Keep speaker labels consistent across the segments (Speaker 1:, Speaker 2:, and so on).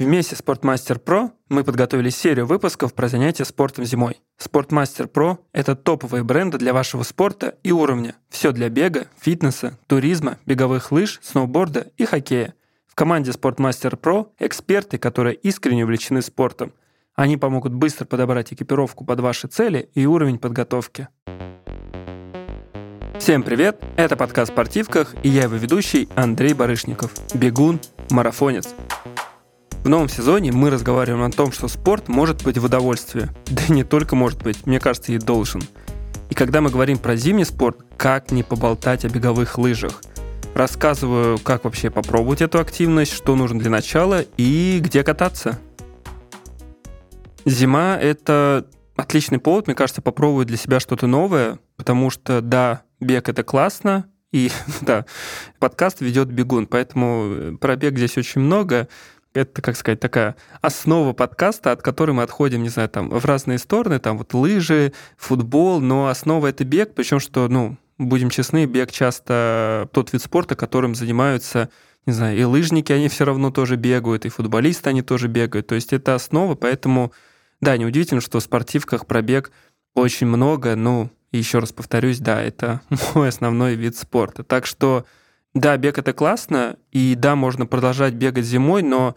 Speaker 1: Вместе с Sportmaster Pro мы подготовили серию выпусков про занятия спортом зимой. Sportmaster Pro — это топовые бренды для вашего спорта и уровня. Все для бега, фитнеса, туризма, беговых лыж, сноуборда и хоккея. В команде Sportmaster Pro эксперты, которые искренне увлечены спортом. Они помогут быстро подобрать экипировку под ваши цели и уровень подготовки. Всем привет! Это подкаст «Спортивках» и я его ведущий Андрей Барышников. Бегун, марафонец. В новом сезоне мы разговариваем о том, что спорт может быть в удовольствие. Да и не только может быть, мне кажется, и должен. И когда мы говорим про зимний спорт, как не поболтать о беговых лыжах? Рассказываю, как вообще попробовать эту активность, что нужно для начала и где кататься. Зима — это отличный повод, мне кажется, попробовать для себя что-то новое, потому что, да, бег — это классно, и да, подкаст ведет бегун, поэтому про бег здесь очень много это, как сказать, такая основа подкаста, от которой мы отходим, не знаю, там, в разные стороны, там вот лыжи, футбол, но основа это бег, причем что, ну, будем честны, бег часто тот вид спорта, которым занимаются, не знаю, и лыжники, они все равно тоже бегают, и футболисты, они тоже бегают, то есть это основа, поэтому, да, неудивительно, что в спортивках пробег очень много, ну, еще раз повторюсь, да, это мой основной вид спорта. Так что да, бег это классно, и да, можно продолжать бегать зимой, но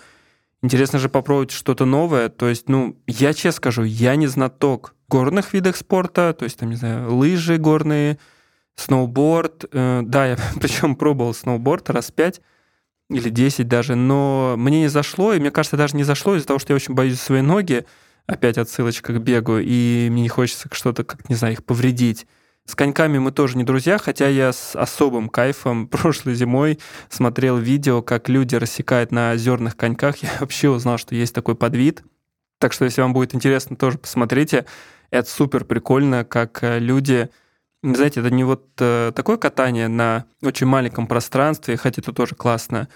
Speaker 1: интересно же попробовать что-то новое. То есть, ну, я честно скажу, я не знаток горных видах спорта, то есть, там, не знаю, лыжи горные, сноуборд. Э, да, я причем пробовал сноуборд раз пять или десять даже, но мне не зашло, и мне кажется, даже не зашло из-за того, что я очень боюсь свои ноги, опять отсылочка к бегу, и мне не хочется что-то, как, не знаю, их повредить. С коньками мы тоже не друзья, хотя я с особым кайфом прошлой зимой смотрел видео, как люди рассекают на озерных коньках. Я вообще узнал, что есть такой подвид. Так что, если вам будет интересно, тоже посмотрите. Это супер прикольно, как э, люди... Знаете, это не вот э, такое катание на очень маленьком пространстве, хотя это тоже классно,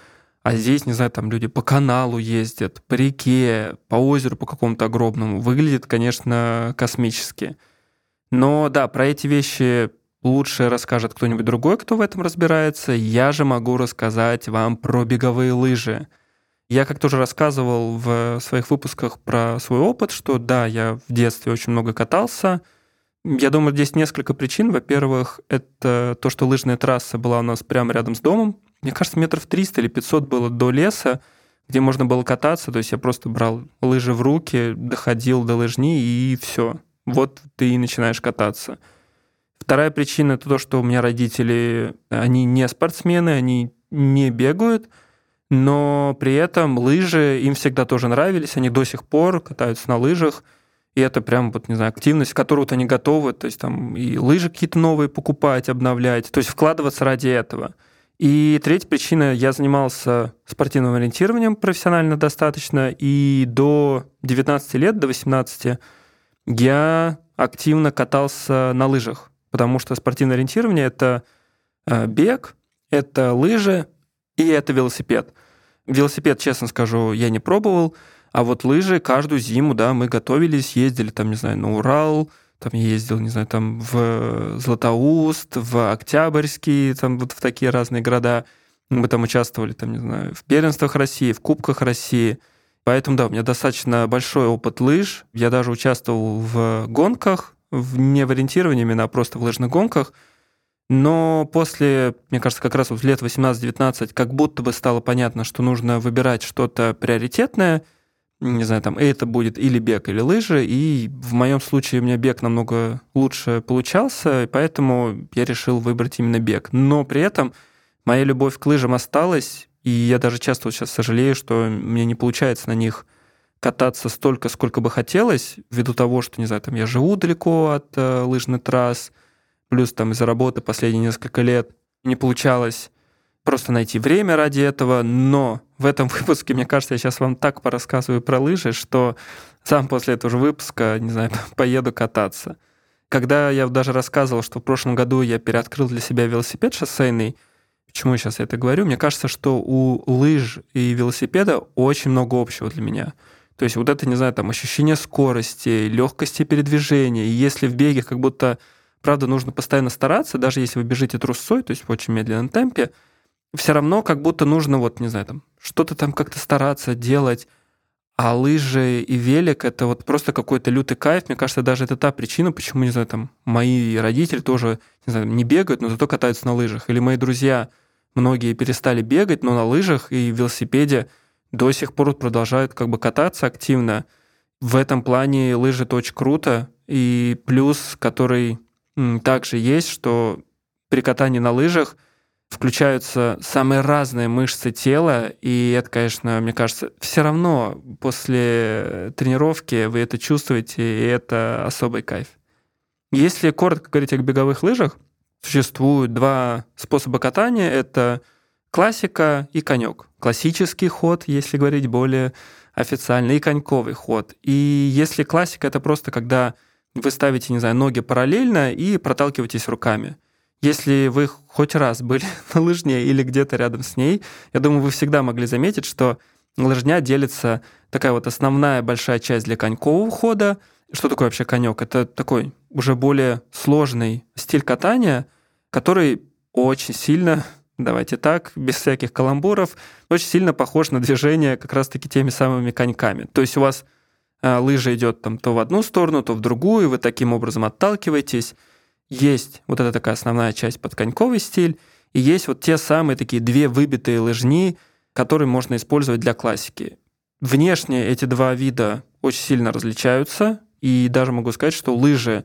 Speaker 1: а здесь, не знаю, там люди по каналу ездят, по реке, по озеру по какому-то огромному. Выглядит, конечно, космически. Но да, про эти вещи лучше расскажет кто-нибудь другой, кто в этом разбирается. Я же могу рассказать вам про беговые лыжи. Я как тоже рассказывал в своих выпусках про свой опыт, что да, я в детстве очень много катался. Я думаю, здесь несколько причин. Во-первых, это то, что лыжная трасса была у нас прямо рядом с домом. Мне кажется, метров 300 или 500 было до леса, где можно было кататься. То есть я просто брал лыжи в руки, доходил до лыжни и все вот ты и начинаешь кататься. Вторая причина это то, что у меня родители, они не спортсмены, они не бегают, но при этом лыжи им всегда тоже нравились, они до сих пор катаются на лыжах, и это прям, вот, не знаю, активность, которую вот они готовы, то есть там и лыжи какие-то новые покупать, обновлять, то есть вкладываться ради этого. И третья причина, я занимался спортивным ориентированием профессионально достаточно, и до 19 лет, до 18 я активно катался на лыжах, потому что спортивное ориентирование — это э, бег, это лыжи и это велосипед. Велосипед, честно скажу, я не пробовал, а вот лыжи каждую зиму, да, мы готовились, ездили там, не знаю, на Урал, там я ездил, не знаю, там в Златоуст, в Октябрьский, там вот в такие разные города. Мы там участвовали, там, не знаю, в первенствах России, в Кубках России — Поэтому, да, у меня достаточно большой опыт лыж. Я даже участвовал в гонках, не в ориентировании именно, а просто в лыжных гонках. Но после, мне кажется, как раз вот лет 18-19, как будто бы стало понятно, что нужно выбирать что-то приоритетное, не знаю, там, это будет или бег, или лыжи, и в моем случае у меня бег намного лучше получался, поэтому я решил выбрать именно бег. Но при этом моя любовь к лыжам осталась, и я даже часто вот сейчас сожалею, что мне не получается на них кататься столько, сколько бы хотелось, ввиду того, что, не знаю, там я живу далеко от э, лыжных трасс, плюс там из-за работы последние несколько лет не получалось просто найти время ради этого, но в этом выпуске, мне кажется, я сейчас вам так порассказываю про лыжи, что сам после этого же выпуска, не знаю, поеду кататься. Когда я даже рассказывал, что в прошлом году я переоткрыл для себя велосипед шоссейный, Почему я сейчас это говорю? Мне кажется, что у лыж и велосипеда очень много общего для меня. То есть вот это, не знаю, там ощущение скорости, легкости передвижения. И если в беге как будто, правда, нужно постоянно стараться, даже если вы бежите трусцой, то есть в очень медленном темпе, все равно как будто нужно, вот, не знаю, там, что-то там как-то стараться делать. А лыжи и велик — это вот просто какой-то лютый кайф. Мне кажется, даже это та причина, почему, не знаю, там, мои родители тоже, не знаю, не бегают, но зато катаются на лыжах. Или мои друзья, многие перестали бегать, но на лыжах и велосипеде до сих пор продолжают как бы кататься активно. В этом плане лыжи это очень круто. И плюс, который также есть, что при катании на лыжах — включаются самые разные мышцы тела, и это, конечно, мне кажется, все равно после тренировки вы это чувствуете, и это особый кайф. Если коротко говорить о беговых лыжах, существуют два способа катания. Это классика и конек. Классический ход, если говорить более официально, и коньковый ход. И если классика, это просто когда вы ставите, не знаю, ноги параллельно и проталкиваетесь руками – если вы хоть раз были на лыжне или где-то рядом с ней, я думаю, вы всегда могли заметить, что лыжня делится такая вот основная большая часть для конькового хода. Что такое вообще конек? Это такой уже более сложный стиль катания, который очень сильно, давайте так, без всяких каламбуров, очень сильно похож на движение как раз-таки теми самыми коньками. То есть у вас а, лыжа идет там то в одну сторону, то в другую, вы таким образом отталкиваетесь есть вот эта такая основная часть подконьковый стиль, и есть вот те самые такие две выбитые лыжни, которые можно использовать для классики. Внешне эти два вида очень сильно различаются, и даже могу сказать, что лыжи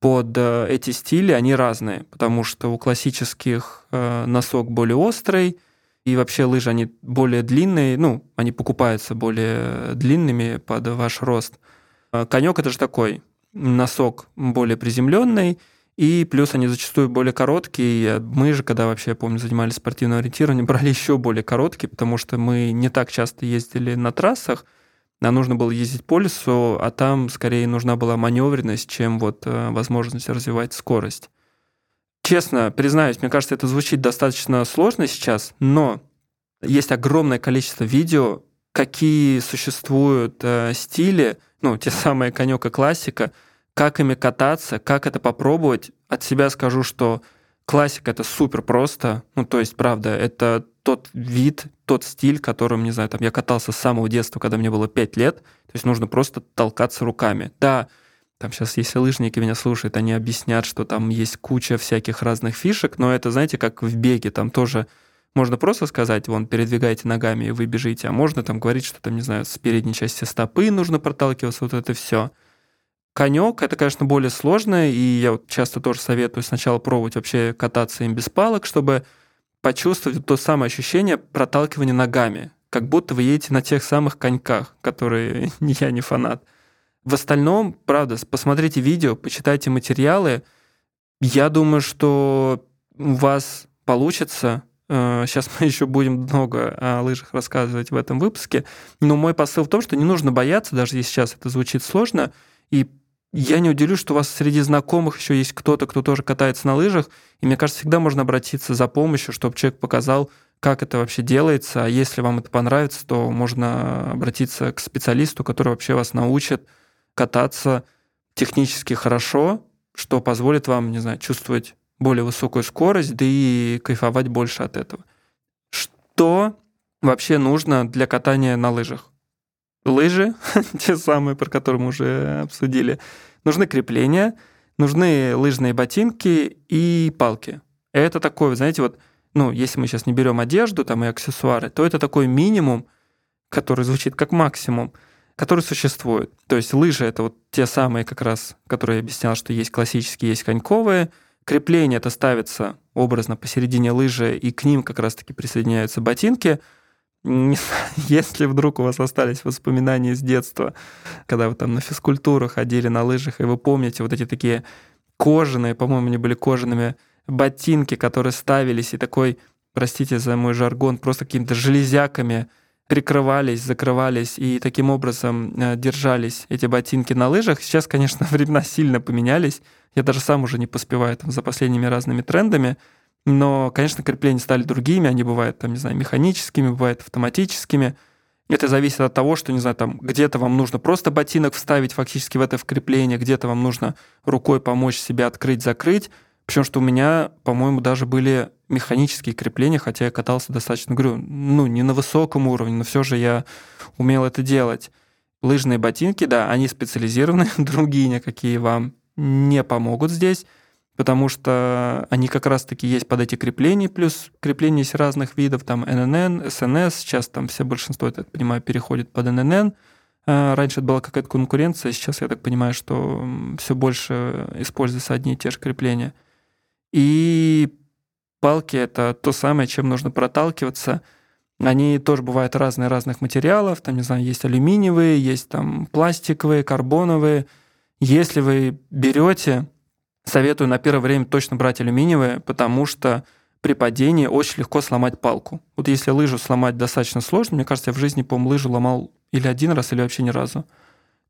Speaker 1: под э, эти стили, они разные, потому что у классических э, носок более острый, и вообще лыжи, они более длинные, ну, они покупаются более длинными под ваш рост. Э, Конек это же такой носок более приземленный, и плюс они зачастую более короткие. Мы же, когда вообще, я помню, занимались спортивным ориентированием, брали еще более короткие, потому что мы не так часто ездили на трассах, а нужно было ездить по лесу, а там скорее нужна была маневренность, чем вот э, возможность развивать скорость. Честно, признаюсь, мне кажется, это звучит достаточно сложно сейчас, но есть огромное количество видео, какие существуют э, стили, ну, те самые конек и классика – как ими кататься, как это попробовать. От себя скажу, что классика это супер просто. Ну, то есть, правда, это тот вид, тот стиль, которым, не знаю, там я катался с самого детства, когда мне было 5 лет. То есть нужно просто толкаться руками. Да, там сейчас, если лыжники меня слушают, они объяснят, что там есть куча всяких разных фишек, но это, знаете, как в беге, там тоже можно просто сказать, вон, передвигайте ногами, и вы бежите, а можно там говорить, что там, не знаю, с передней части стопы нужно проталкиваться, вот это все. Конек это, конечно, более сложно, и я вот часто тоже советую сначала пробовать вообще кататься им без палок, чтобы почувствовать то самое ощущение проталкивания ногами, как будто вы едете на тех самых коньках, которые я не фанат. В остальном, правда, посмотрите видео, почитайте материалы. Я думаю, что у вас получится. Сейчас э, мы еще будем много о лыжах рассказывать в этом выпуске. Но мой посыл в том, что не нужно бояться, даже если сейчас это звучит сложно, и я не удивлюсь, что у вас среди знакомых еще есть кто-то, кто тоже катается на лыжах, и мне кажется, всегда можно обратиться за помощью, чтобы человек показал, как это вообще делается, а если вам это понравится, то можно обратиться к специалисту, который вообще вас научит кататься технически хорошо, что позволит вам, не знаю, чувствовать более высокую скорость, да и кайфовать больше от этого. Что вообще нужно для катания на лыжах? Лыжи, те самые, про которые мы уже обсудили, нужны крепления, нужны лыжные ботинки и палки. Это такое, знаете, вот, ну, если мы сейчас не берем одежду там и аксессуары, то это такой минимум, который звучит как максимум, который существует. То есть лыжи — это вот те самые как раз, которые я объяснял, что есть классические, есть коньковые. Крепление — это ставится образно посередине лыжи, и к ним как раз-таки присоединяются ботинки — если вдруг у вас остались воспоминания с детства, когда вы там на физкультуру ходили на лыжах, и вы помните вот эти такие кожаные, по-моему, они были кожаными ботинки, которые ставились, и такой, простите за мой жаргон, просто какими-то железяками прикрывались, закрывались, и таким образом э, держались эти ботинки на лыжах. Сейчас, конечно, времена сильно поменялись. Я даже сам уже не поспеваю там за последними разными трендами. Но, конечно, крепления стали другими, они бывают, там, не знаю, механическими, бывают автоматическими. Это зависит от того, что, не знаю, там где-то вам нужно просто ботинок вставить фактически в это вкрепление, где-то вам нужно рукой помочь себе открыть, закрыть. Причем, что у меня, по-моему, даже были механические крепления, хотя я катался достаточно, говорю, ну, не на высоком уровне, но все же я умел это делать. Лыжные ботинки, да, они специализированы, другие никакие вам не помогут здесь, потому что они как раз-таки есть под эти крепления, плюс крепления есть разных видов, там ННН, СНС, сейчас там все большинство, я так понимаю, переходит под ННН. А, раньше это была какая-то конкуренция, сейчас я так понимаю, что все больше используются одни и те же крепления. И палки — это то самое, чем нужно проталкиваться. Они тоже бывают разные разных материалов. Там, не знаю, есть алюминиевые, есть там пластиковые, карбоновые. Если вы берете, советую на первое время точно брать алюминиевые, потому что при падении очень легко сломать палку. Вот если лыжу сломать достаточно сложно, мне кажется, я в жизни, по-моему, лыжу ломал или один раз, или вообще ни разу,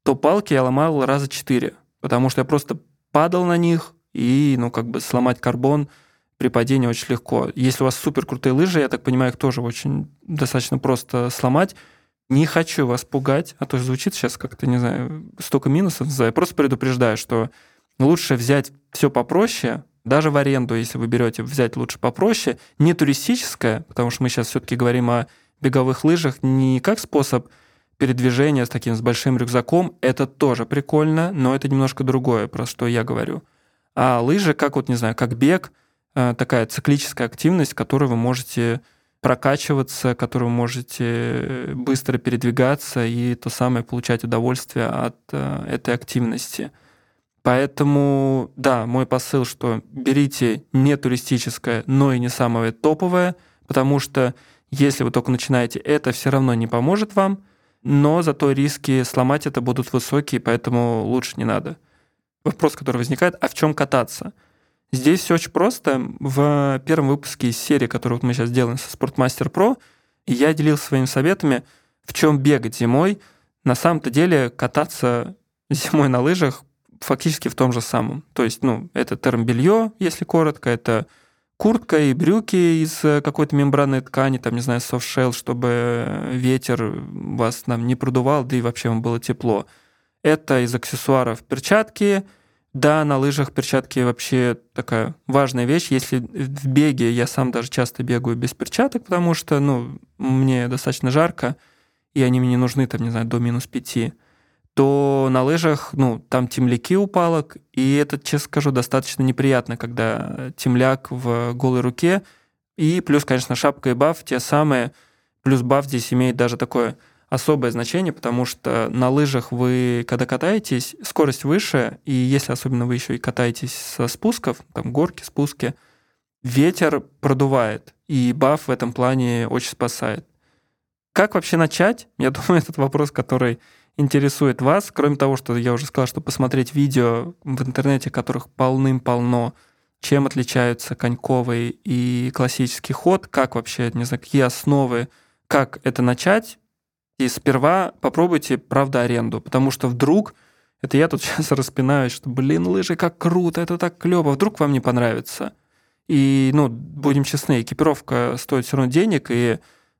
Speaker 1: то палки я ломал раза четыре, потому что я просто падал на них, и, ну, как бы сломать карбон при падении очень легко. Если у вас супер крутые лыжи, я так понимаю, их тоже очень достаточно просто сломать. Не хочу вас пугать, а то звучит сейчас как-то, не знаю, столько минусов. Я просто предупреждаю, что лучше взять все попроще, даже в аренду, если вы берете, взять лучше попроще, не туристическое, потому что мы сейчас все-таки говорим о беговых лыжах не как способ передвижения с таким с большим рюкзаком, это тоже прикольно, но это немножко другое, про что я говорю. А лыжи, как вот, не знаю, как бег, э, такая циклическая активность, которой вы можете прокачиваться, которой вы можете быстро передвигаться и то самое получать удовольствие от э, этой активности. Поэтому, да, мой посыл, что берите не туристическое, но и не самое топовое, потому что если вы только начинаете, это все равно не поможет вам, но зато риски сломать это будут высокие, поэтому лучше не надо. Вопрос, который возникает, а в чем кататься? Здесь все очень просто. В первом выпуске из серии, которую мы сейчас делаем со Sportmaster Pro, я делился своими советами, в чем бегать зимой. На самом-то деле кататься зимой на лыжах фактически в том же самом. То есть, ну, это термобелье, если коротко, это куртка и брюки из какой-то мембранной ткани, там, не знаю, софтшелл, чтобы ветер вас там не продувал, да и вообще вам было тепло. Это из аксессуаров перчатки. Да, на лыжах перчатки вообще такая важная вещь. Если в беге я сам даже часто бегаю без перчаток, потому что, ну, мне достаточно жарко, и они мне не нужны, там, не знаю, до минус пяти то на лыжах, ну, там темляки у палок, и это, честно скажу, достаточно неприятно, когда темляк в голой руке, и плюс, конечно, шапка и баф те самые, плюс баф здесь имеет даже такое особое значение, потому что на лыжах вы, когда катаетесь, скорость выше, и если особенно вы еще и катаетесь со спусков, там горки, спуски, ветер продувает, и баф в этом плане очень спасает. Как вообще начать? Я думаю, этот вопрос, который интересует вас, кроме того, что я уже сказал, что посмотреть видео в интернете, которых полным-полно, чем отличаются коньковый и классический ход, как вообще, не знаю, какие основы, как это начать. И сперва попробуйте, правда, аренду, потому что вдруг, это я тут сейчас распинаюсь, что, блин, лыжи, как круто, это так клево, вдруг вам не понравится. И, ну, будем честны, экипировка стоит все равно денег, и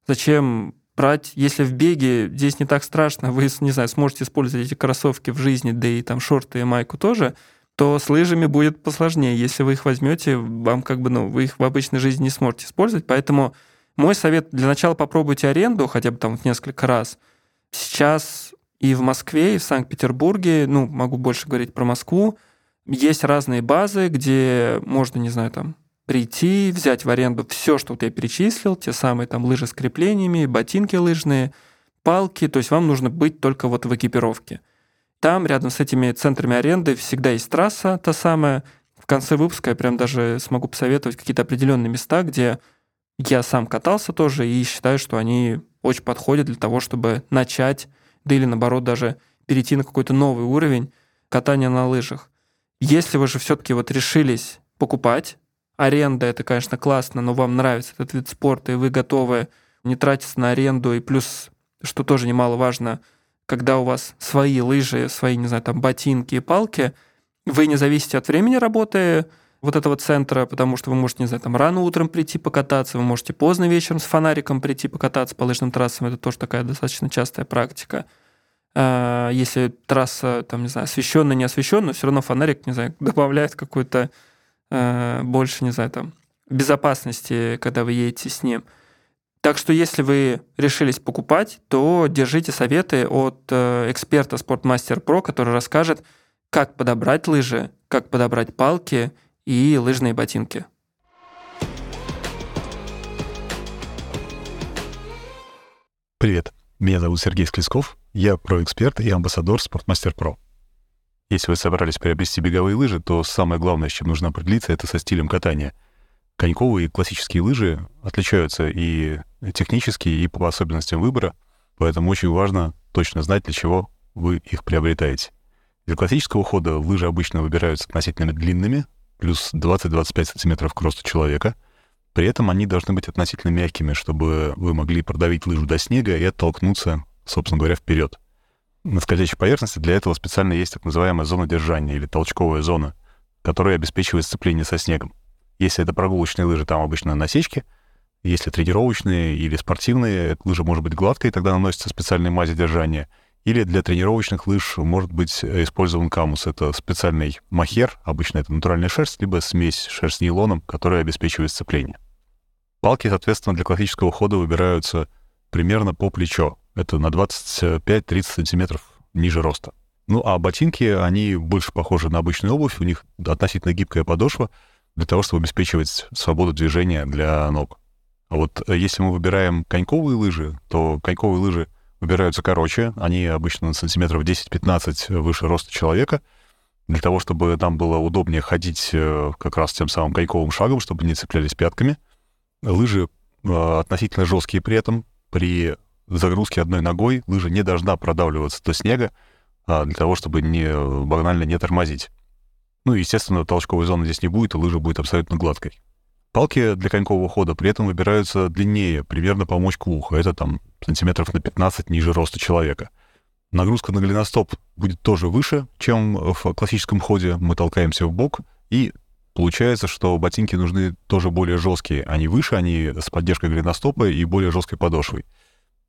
Speaker 1: зачем брать, если в беге здесь не так страшно, вы, не знаю, сможете использовать эти кроссовки в жизни, да и там шорты и майку тоже, то с лыжами будет посложнее. Если вы их возьмете, вам как бы, ну, вы их в обычной жизни не сможете использовать. Поэтому мой совет для начала попробуйте аренду хотя бы там вот несколько раз. Сейчас и в Москве, и в Санкт-Петербурге, ну, могу больше говорить про Москву, есть разные базы, где можно, не знаю, там прийти, взять в аренду все, что вот я перечислил, те самые там лыжи с креплениями, ботинки лыжные, палки, то есть вам нужно быть только вот в экипировке. Там рядом с этими центрами аренды всегда есть трасса та самая. В конце выпуска я прям даже смогу посоветовать какие-то определенные места, где я сам катался тоже и считаю, что они очень подходят для того, чтобы начать, да или наоборот даже перейти на какой-то новый уровень катания на лыжах. Если вы же все-таки вот решились покупать аренда, это, конечно, классно, но вам нравится этот вид спорта, и вы готовы не тратиться на аренду, и плюс, что тоже немаловажно, когда у вас свои лыжи, свои, не знаю, там, ботинки и палки, вы не зависите от времени работы вот этого центра, потому что вы можете, не знаю, там, рано утром прийти покататься, вы можете поздно вечером с фонариком прийти покататься по лыжным трассам, это тоже такая достаточно частая практика. А, если трасса, там, не знаю, освещенная, не освещенная, все равно фонарик, не знаю, добавляет какую-то больше, не знаю, там, безопасности, когда вы едете с ним. Так что если вы решились покупать, то держите советы от э, эксперта Sportmaster Pro, который расскажет, как подобрать лыжи, как подобрать палки и лыжные ботинки.
Speaker 2: Привет, меня зовут Сергей Склесков, я проэксперт и амбассадор Sportmaster Pro. Если вы собрались приобрести беговые лыжи, то самое главное, с чем нужно определиться, это со стилем катания — коньковые и классические лыжи отличаются и технически, и по особенностям выбора, поэтому очень важно точно знать, для чего вы их приобретаете. Для классического хода лыжи обычно выбираются относительно длинными, плюс 20-25 сантиметров к росту человека. При этом они должны быть относительно мягкими, чтобы вы могли продавить лыжу до снега и оттолкнуться, собственно говоря, вперед. На скользящей поверхности для этого специально есть так называемая зона держания или толчковая зона, которая обеспечивает сцепление со снегом. Если это прогулочные лыжи, там обычно насечки. Если тренировочные или спортивные, лыжа может быть гладкой, тогда наносится специальная мазь держания. Или для тренировочных лыж может быть использован камус. Это специальный махер, обычно это натуральная шерсть, либо смесь шерсть с нейлоном, которая обеспечивает сцепление. Палки, соответственно, для классического хода выбираются примерно по плечо. Это на 25-30 сантиметров ниже роста. Ну а ботинки, они больше похожи на обычную обувь, у них относительно гибкая подошва, для того, чтобы обеспечивать свободу движения для ног. А вот э, если мы выбираем коньковые лыжи, то коньковые лыжи выбираются короче, они обычно на сантиметров 10-15 выше роста человека, для того, чтобы нам было удобнее ходить э, как раз тем самым коньковым шагом, чтобы не цеплялись пятками. Лыжи э, относительно жесткие при этом. При загрузке одной ногой лыжа не должна продавливаться до снега, а для того, чтобы не, банально не тормозить. Ну, естественно, толчковой зоны здесь не будет, и лыжа будет абсолютно гладкой. Палки для конькового хода при этом выбираются длиннее, примерно по мочку уха. Это там сантиметров на 15 ниже роста человека. Нагрузка на голеностоп будет тоже выше, чем в классическом ходе. Мы толкаемся в бок, и получается, что ботинки нужны тоже более жесткие. Они выше, они с поддержкой голеностопа и более жесткой подошвой.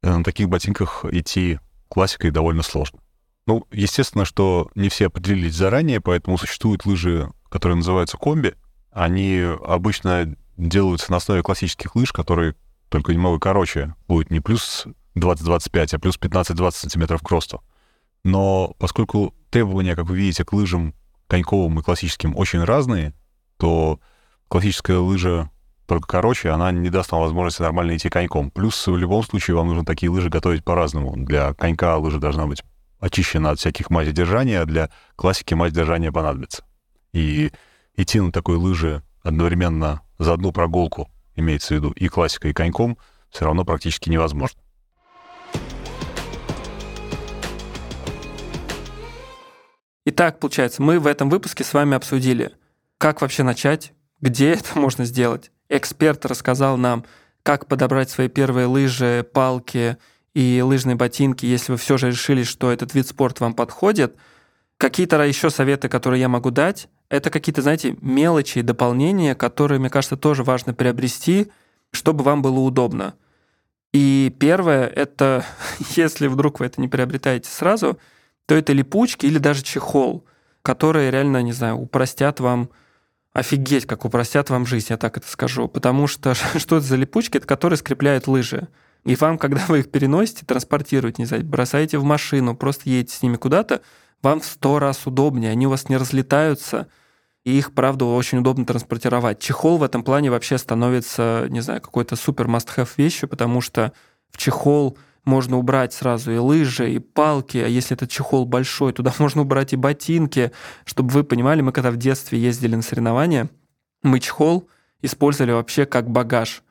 Speaker 2: На таких ботинках идти классикой довольно сложно. Ну, естественно, что не все определились заранее, поэтому существуют лыжи, которые называются комби. Они обычно делаются на основе классических лыж, которые только немного короче, будет не плюс 20-25, а плюс 15-20 сантиметров к росту. Но поскольку требования, как вы видите, к лыжам коньковым и классическим очень разные, то классическая лыжа только короче, она не даст вам возможности нормально идти коньком. Плюс в любом случае вам нужно такие лыжи готовить по-разному. Для конька лыжа должна быть очищена от всяких мазей держания, а для классики мазь держания понадобится. И идти на такой лыже одновременно за одну прогулку, имеется в виду и классикой, и коньком, все равно практически невозможно.
Speaker 1: Итак, получается, мы в этом выпуске с вами обсудили, как вообще начать, где это можно сделать. Эксперт рассказал нам, как подобрать свои первые лыжи, палки и лыжные ботинки, если вы все же решили, что этот вид спорта вам подходит. Какие-то еще советы, которые я могу дать, это какие-то, знаете, мелочи и дополнения, которые, мне кажется, тоже важно приобрести, чтобы вам было удобно. И первое, это если вдруг вы это не приобретаете сразу, то это липучки или даже чехол, которые реально, не знаю, упростят вам офигеть, как упростят вам жизнь, я так это скажу. Потому что что это за липучки? Это которые скрепляют лыжи. И вам, когда вы их переносите, транспортируете, не знаю, бросаете в машину, просто едете с ними куда-то, вам в сто раз удобнее, они у вас не разлетаются, и их, правда, очень удобно транспортировать. Чехол в этом плане вообще становится, не знаю, какой-то супер must-have вещью, потому что в чехол можно убрать сразу и лыжи, и палки, а если этот чехол большой, туда можно убрать и ботинки. Чтобы вы понимали, мы когда в детстве ездили на соревнования, мы чехол использовали вообще как багаж.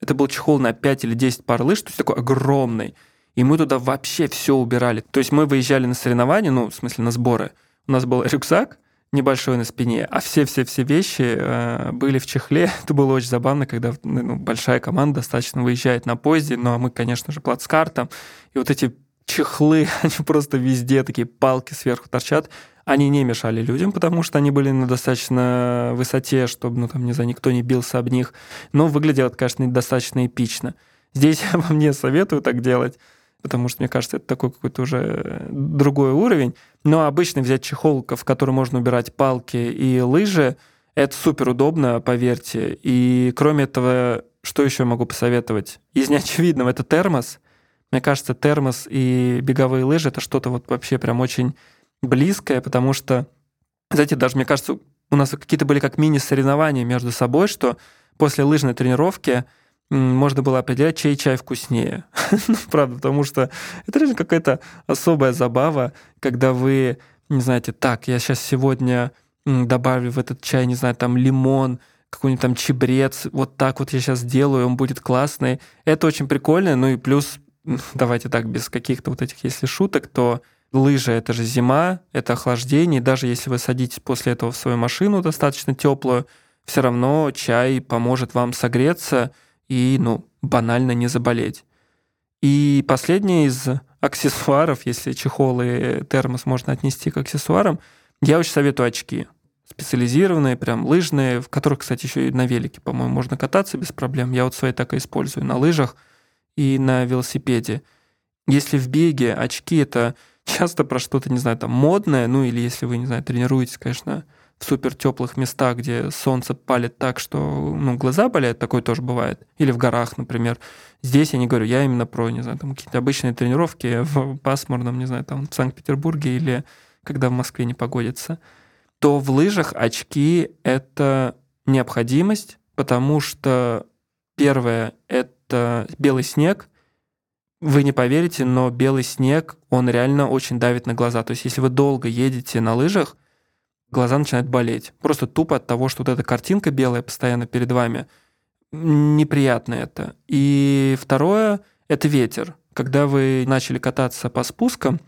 Speaker 1: Это был чехол на 5 или 10 пар лыж, то есть такой огромный. И мы туда вообще все убирали. То есть мы выезжали на соревнования, ну, в смысле, на сборы. У нас был рюкзак небольшой на спине, а все-все-все вещи э, были в чехле. Это было очень забавно, когда ну, большая команда достаточно выезжает на поезде, ну, а мы, конечно же, плацкартом. И вот эти чехлы, они просто везде, такие палки сверху торчат. Они не мешали людям, потому что они были на достаточно высоте, чтобы, ну, там, не знаю, никто не бился об них. Но выглядело конечно, достаточно эпично. Здесь я вам не советую так делать, потому что, мне кажется, это такой какой-то уже другой уровень. Но обычно взять чехол, в который можно убирать палки и лыжи, это супер удобно, поверьте. И кроме этого, что еще могу посоветовать? Из неочевидного это термос. Мне кажется, термос и беговые лыжи это что-то вот вообще прям очень близкое, потому что, знаете, даже мне кажется, у нас какие-то были как мини-соревнования между собой, что после лыжной тренировки можно было определять, чей чай вкуснее. ну, правда, потому что это реально какая-то особая забава, когда вы, не знаете, так, я сейчас сегодня добавлю в этот чай, не знаю, там лимон, какой-нибудь там чебрец, вот так вот я сейчас сделаю, он будет классный. Это очень прикольно, ну и плюс, давайте так, без каких-то вот этих, если шуток, то лыжа — это же зима, это охлаждение, даже если вы садитесь после этого в свою машину достаточно теплую, все равно чай поможет вам согреться и, ну, банально не заболеть. И последнее из аксессуаров, если чехол и термос можно отнести к аксессуарам, я очень советую очки специализированные, прям лыжные, в которых, кстати, еще и на велике, по-моему, можно кататься без проблем. Я вот свои так и использую на лыжах и на велосипеде. Если в беге очки это часто про что-то, не знаю, там модное, ну или если вы, не знаю, тренируетесь, конечно, в супер теплых местах, где солнце палит так, что ну, глаза болеют, такое тоже бывает. Или в горах, например. Здесь я не говорю, я именно про, не знаю, там какие-то обычные тренировки в пасмурном, не знаю, там в Санкт-Петербурге или когда в Москве не погодится то в лыжах очки — это необходимость, потому что первое — это белый снег. Вы не поверите, но белый снег, он реально очень давит на глаза. То есть если вы долго едете на лыжах, глаза начинают болеть. Просто тупо от того, что вот эта картинка белая постоянно перед вами, неприятно это. И второе — это ветер. Когда вы начали кататься по спускам,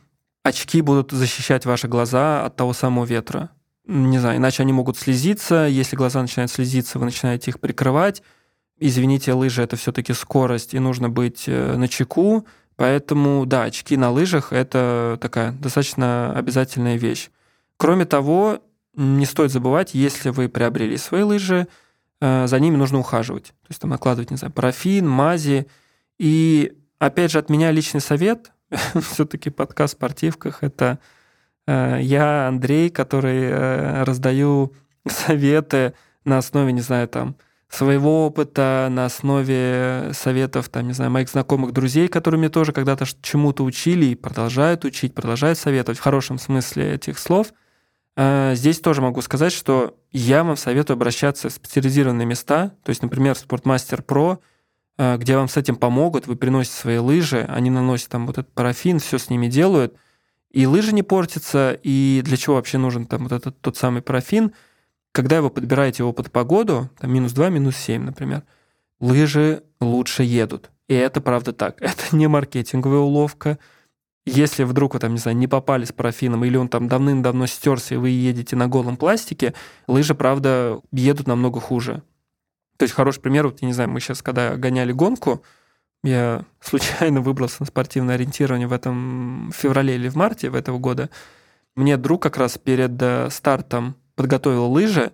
Speaker 1: очки будут защищать ваши глаза от того самого ветра не знаю, иначе они могут слезиться. Если глаза начинают слезиться, вы начинаете их прикрывать. Извините, лыжи это все-таки скорость, и нужно быть э, на чеку. Поэтому, да, очки на лыжах это такая достаточно обязательная вещь. Кроме того, не стоит забывать, если вы приобрели свои лыжи, э, за ними нужно ухаживать. То есть там накладывать, не знаю, парафин, мази. И опять же, от меня личный совет, все-таки подкаст в спортивках это Э, я Андрей, который э, раздаю советы на основе, не знаю, там, своего опыта, на основе советов, там, не знаю, моих знакомых друзей, которые мне тоже когда-то чему-то учили и продолжают учить, продолжают советовать в хорошем смысле этих слов. Э, здесь тоже могу сказать, что я вам советую обращаться в специализированные места, то есть, например, в Спортмастер Про, где вам с этим помогут, вы приносите свои лыжи, они наносят там вот этот парафин, все с ними делают – и лыжи не портятся, и для чего вообще нужен там вот этот тот самый парафин, когда вы подбираете его под погоду, там минус 2, минус 7, например, лыжи лучше едут. И это правда так. Это не маркетинговая уловка. Если вдруг вы там, не знаю, не попали с парафином, или он там давным-давно стерся, и вы едете на голом пластике, лыжи, правда, едут намного хуже. То есть хороший пример, вот, я не знаю, мы сейчас, когда гоняли гонку, я случайно выбрался на спортивное ориентирование в этом феврале или в марте в этого года. Мне друг как раз перед э, стартом подготовил лыжи.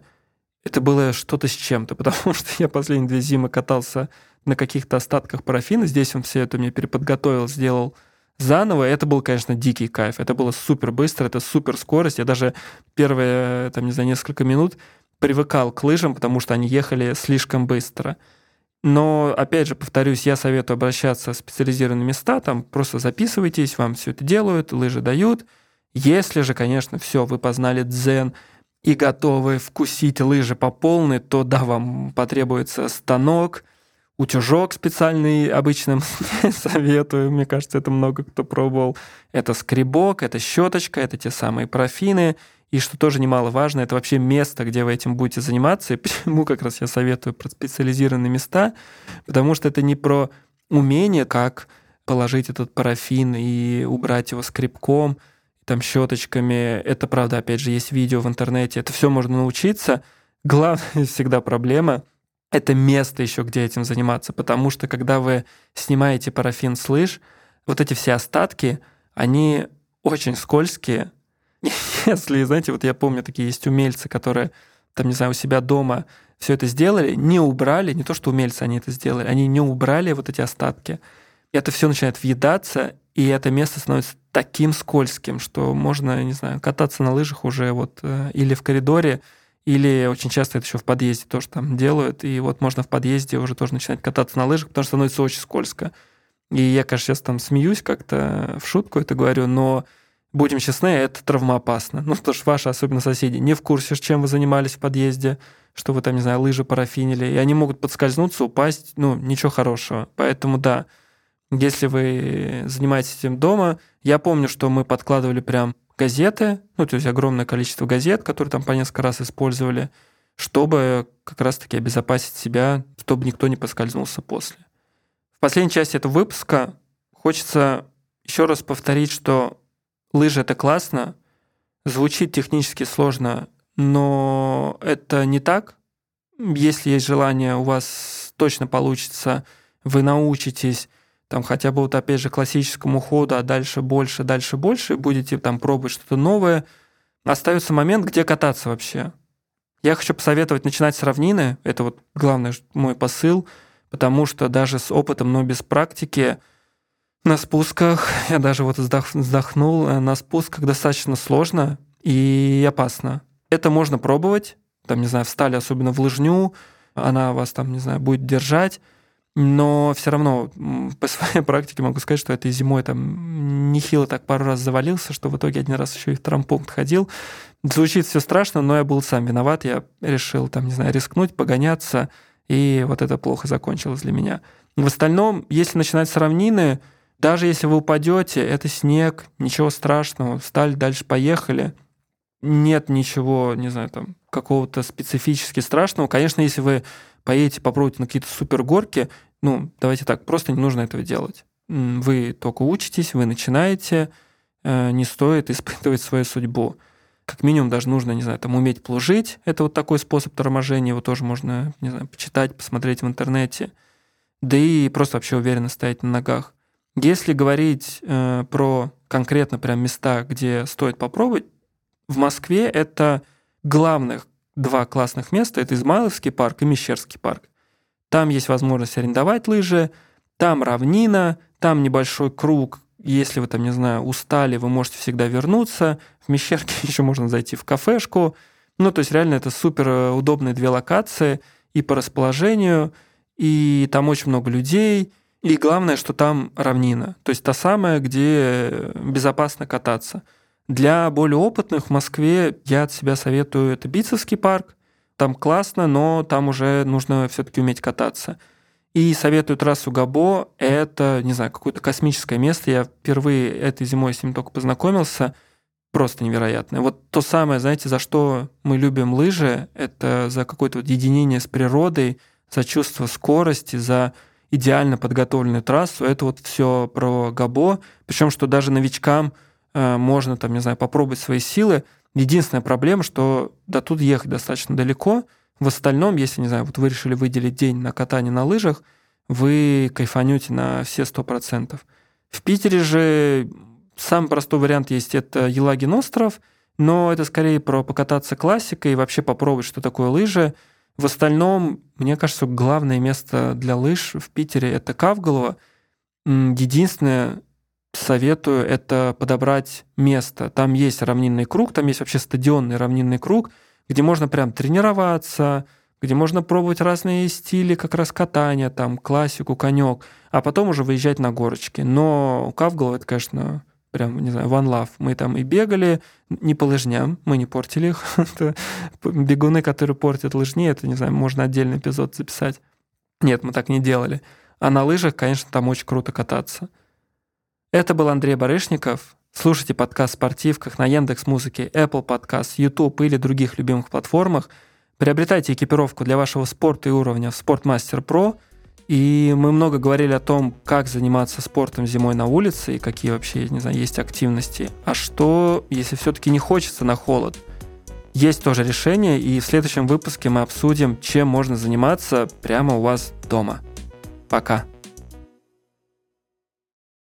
Speaker 1: Это было что-то с чем-то, потому что я последние две зимы катался на каких-то остатках парафина. Здесь он все это мне переподготовил, сделал заново. Это был, конечно, дикий кайф. Это было супер быстро, это супер скорость. Я даже первые, там, не знаю, несколько минут привыкал к лыжам, потому что они ехали слишком быстро. Но, опять же, повторюсь, я советую обращаться в специализированные места, там просто записывайтесь, вам все это делают, лыжи дают. Если же, конечно, все, вы познали дзен и готовы вкусить лыжи по полной, то да, вам потребуется станок, утюжок специальный, обычным советую, мне кажется, это много кто пробовал. Это скребок, это щеточка, это те самые профины – и что тоже немаловажно, это вообще место, где вы этим будете заниматься. И почему как раз я советую про специализированные места, потому что это не про умение, как положить этот парафин и убрать его скребком, там щеточками. Это правда, опять же, есть видео в интернете. Это все можно научиться. Главная всегда проблема — это место еще, где этим заниматься, потому что когда вы снимаете парафин с лыж, вот эти все остатки, они очень скользкие, если, знаете, вот я помню, такие есть умельцы, которые там, не знаю, у себя дома все это сделали, не убрали, не то, что умельцы они это сделали, они не убрали вот эти остатки. И это все начинает въедаться, и это место становится таким скользким, что можно, не знаю, кататься на лыжах уже вот э, или в коридоре, Или очень часто это еще в подъезде тоже там делают. И вот можно в подъезде уже тоже начинать кататься на лыжах, потому что становится очень скользко. И я, конечно, сейчас там смеюсь как-то, в шутку это говорю, но будем честны, это травмоопасно. Ну, потому что ваши, особенно соседи, не в курсе, чем вы занимались в подъезде, что вы там, не знаю, лыжи парафинили, и они могут подскользнуться, упасть, ну, ничего хорошего. Поэтому, да, если вы занимаетесь этим дома, я помню, что мы подкладывали прям газеты, ну, то есть огромное количество газет, которые там по несколько раз использовали, чтобы как раз-таки обезопасить себя, чтобы никто не поскользнулся после. В последней части этого выпуска хочется еще раз повторить, что лыжи — это классно, звучит технически сложно, но это не так. Если есть желание, у вас точно получится, вы научитесь там хотя бы вот опять же классическому ходу, а дальше больше, дальше больше, будете там пробовать что-то новое, остается момент, где кататься вообще. Я хочу посоветовать начинать с равнины, это вот главный мой посыл, потому что даже с опытом, но без практики, на спусках, я даже вот вздохнул, э, на спусках достаточно сложно и опасно. Это можно пробовать, там, не знаю, встали особенно в лыжню, она вас там, не знаю, будет держать, но все равно по своей практике могу сказать, что этой зимой там нехило так пару раз завалился, что в итоге один раз еще и в травмпункт ходил. Звучит все страшно, но я был сам виноват. Я решил там, не знаю, рискнуть, погоняться, и вот это плохо закончилось для меня. В остальном, если начинать с равнины, даже если вы упадете, это снег, ничего страшного, встали, дальше поехали. Нет ничего, не знаю, там, какого-то специфически страшного. Конечно, если вы поедете, попробуйте на какие-то супергорки, ну, давайте так, просто не нужно этого делать. Вы только учитесь, вы начинаете, э, не стоит испытывать свою судьбу. Как минимум даже нужно, не знаю, там уметь плужить. Это вот такой способ торможения, его тоже можно, не знаю, почитать, посмотреть в интернете. Да и просто вообще уверенно стоять на ногах. Если говорить э, про конкретно прям места, где стоит попробовать, в Москве это главных два классных места. Это Измайловский парк и Мещерский парк. Там есть возможность арендовать лыжи, там равнина, там небольшой круг. Если вы там, не знаю, устали, вы можете всегда вернуться. В Мещерке еще можно зайти в кафешку. Ну, то есть реально это супер э, удобные две локации и по расположению, и там очень много людей, и главное, что там равнина. То есть та самая, где безопасно кататься. Для более опытных в Москве я от себя советую это Битцевский парк. Там классно, но там уже нужно все-таки уметь кататься. И советую трассу Габо. Это, не знаю, какое-то космическое место. Я впервые этой зимой с ним только познакомился. Просто невероятное. Вот то самое, знаете, за что мы любим лыжи, это за какое-то вот единение с природой, за чувство скорости, за идеально подготовленную трассу. Это вот все про Габо. Причем, что даже новичкам – можно там, не знаю, попробовать свои силы. Единственная проблема, что до тут ехать достаточно далеко. В остальном, если, не знаю, вот вы решили выделить день на катание на лыжах, вы кайфанете на все сто процентов. В Питере же самый простой вариант есть, это Елагин остров, но это скорее про покататься классикой и вообще попробовать, что такое лыжи. В остальном, мне кажется, главное место для лыж в Питере — это Кавголово. Единственное, советую это подобрать место. Там есть равнинный круг, там есть вообще стадионный равнинный круг, где можно прям тренироваться, где можно пробовать разные стили как раз катания, там классику, конек, а потом уже выезжать на горочки. Но Кавгал это, конечно, прям, не знаю, one love. Мы там и бегали, не по лыжням, мы не портили их. Бегуны, которые портят лыжни, это, не знаю, можно отдельный эпизод записать. Нет, мы так не делали. А на лыжах, конечно, там очень круто кататься. Это был Андрей Барышников. Слушайте подкаст «Спортивках» на Яндекс Музыке, Apple Podcast, YouTube или других любимых платформах. Приобретайте экипировку для вашего спорта и уровня в Sportmaster Pro. И мы много говорили о том, как заниматься спортом зимой на улице и какие вообще, не знаю, есть активности. А что, если все-таки не хочется на холод? Есть тоже решение, и в следующем выпуске мы обсудим, чем можно заниматься прямо у вас дома. Пока.